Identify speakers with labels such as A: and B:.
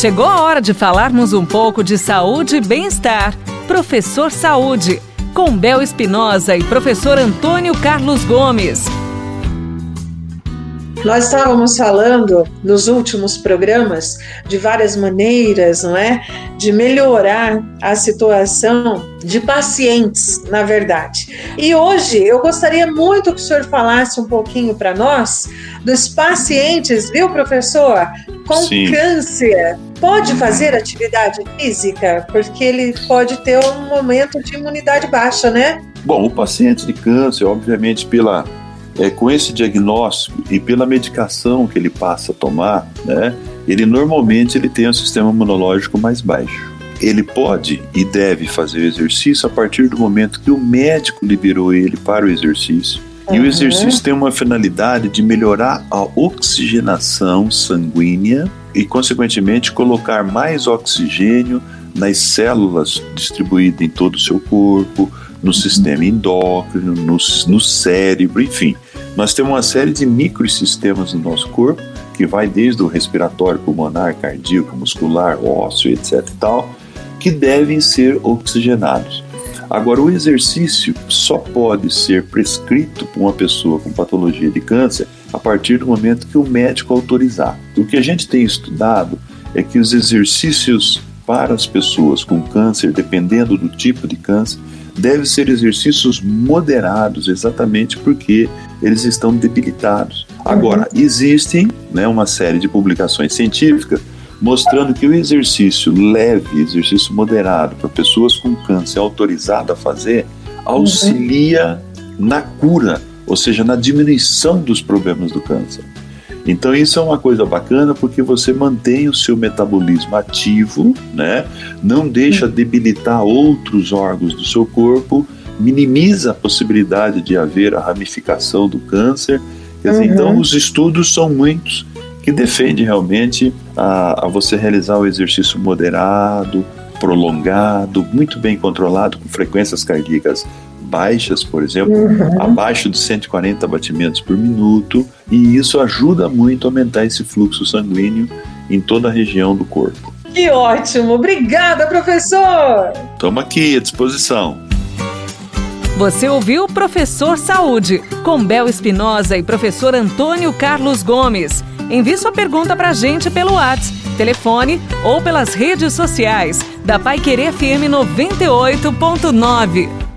A: Chegou a hora de falarmos um pouco de saúde e bem-estar. Professor Saúde, com Bel Espinosa e professor Antônio Carlos Gomes.
B: Nós estávamos falando nos últimos programas de várias maneiras, não é? De melhorar a situação de pacientes, na verdade. E hoje eu gostaria muito que o senhor falasse um pouquinho para nós dos pacientes, viu, professor? Com Sim. câncer. Pode fazer atividade física? Porque ele pode ter um momento de imunidade baixa, né?
C: Bom, o paciente de câncer, obviamente, pela é, com esse diagnóstico e pela medicação que ele passa a tomar, né, ele normalmente ele tem um sistema imunológico mais baixo. Ele pode e deve fazer o exercício a partir do momento que o médico liberou ele para o exercício. Uhum. E o exercício tem uma finalidade de melhorar a oxigenação sanguínea e, consequentemente, colocar mais oxigênio nas células distribuídas em todo o seu corpo, no sistema endócrino, no, no cérebro, enfim. Nós temos uma série de microsistemas no nosso corpo, que vai desde o respiratório, pulmonar, cardíaco, muscular, ósseo, etc. e tal, que devem ser oxigenados. Agora, o exercício só pode ser prescrito para uma pessoa com patologia de câncer a partir do momento que o médico autorizar. O que a gente tem estudado é que os exercícios para as pessoas com câncer, dependendo do tipo de câncer, devem ser exercícios moderados, exatamente porque eles estão debilitados. Agora, uhum. existem né, uma série de publicações científicas mostrando que o exercício leve, exercício moderado para pessoas com câncer autorizado a fazer, auxilia uhum. na cura, ou seja, na diminuição dos problemas do câncer. Então isso é uma coisa bacana porque você mantém o seu metabolismo ativo, né? Não deixa debilitar outros órgãos do seu corpo, minimiza a possibilidade de haver a ramificação do câncer. Dizer, uhum. Então os estudos são muitos que defendem realmente a, a você realizar o exercício moderado, prolongado, muito bem controlado, com frequências cardíacas baixas, por exemplo, uhum. abaixo de 140 batimentos por minuto, e isso ajuda muito a aumentar esse fluxo sanguíneo em toda a região do corpo.
B: Que ótimo! Obrigada, professor!
C: Estamos aqui à disposição.
A: Você ouviu Professor Saúde, com Bel Espinosa e professor Antônio Carlos Gomes. Envie sua pergunta para a gente pelo WhatsApp, telefone ou pelas redes sociais da Pai Querer FM 98.9.